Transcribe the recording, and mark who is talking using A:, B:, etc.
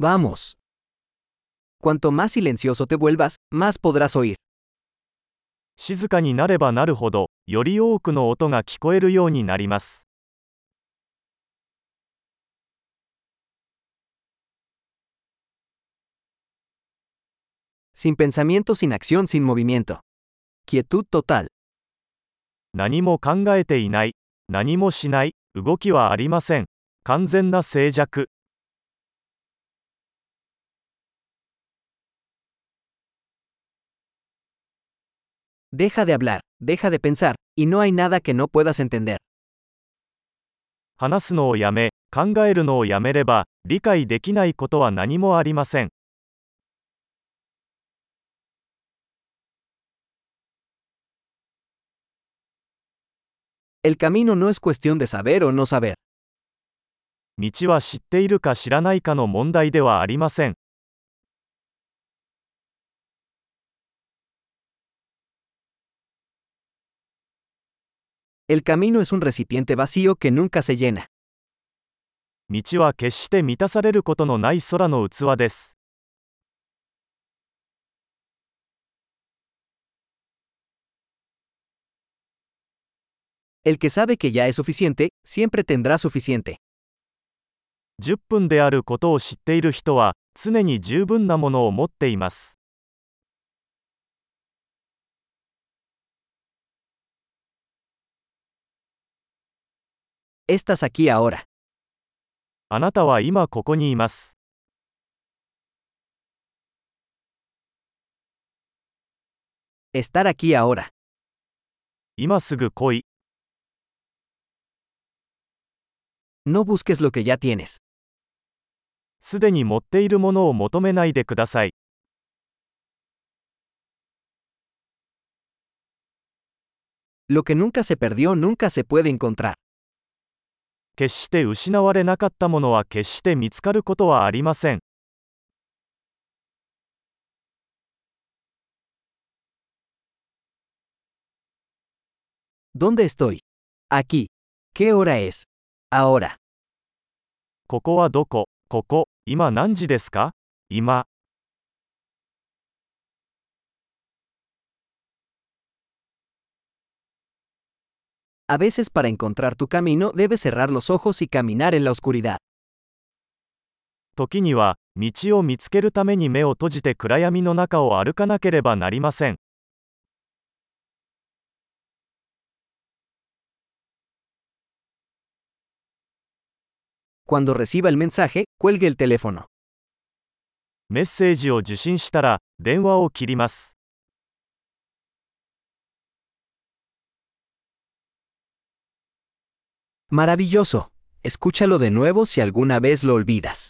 A: Vamos. Cuanto más silencioso te vuelvas, más podrás oír.
B: 静かになればなるほど、より多くの音が聞こえるようになります。
A: Sin pensamiento, sin acción, sin movimiento. Quietud total.
B: 何も考えていない、何もしない、動きはありません。完全な静寂。
A: Deja de hablar, deja de pensar, y no hay nada que no puedas entender.
B: 話すのをやめ、考えるのをやめれば、理解できないことは何もありません。
A: El camino no es cuestión de saber o no saber.
B: 道は知っているか知らないかの問題ではありません。
A: El camino es un recipiente vacío que nunca se llena.
B: 道は決して満たされることのない空の器です。
A: El que sabe que ya es suficiente, siempre tendrá suficiente.
B: 10分であることを知っている人は、常に十分なものを持っています。
A: Estás aquí ahora.
B: あなたは今ここにいます。
A: Estar aquí ahora.
B: 今すぐ来い。
A: No busques lo que ya tienes.
B: すでに持っているものを求めないでください。
A: Lo que nunca se perdió nunca se puede encontrar.
B: 決して失われなかったものは決して見つかることはありません。
A: ¿Dónde estoy? Aquí. ¿Qué hora es? Ahora.
B: ここはどこここ、今何時ですか今。
A: A veces para encontrar tu camino debes cerrar los ojos y caminar en la oscuridad.
B: 時には、道を見つけるために目を閉じて暗闇の中を歩かなければなりません。
A: Cuando reciba el mensaje, cuelgue el teléfono.
B: メッセージを受信したら、電話を切ります。
A: Maravilloso. Escúchalo de nuevo si alguna vez lo olvidas.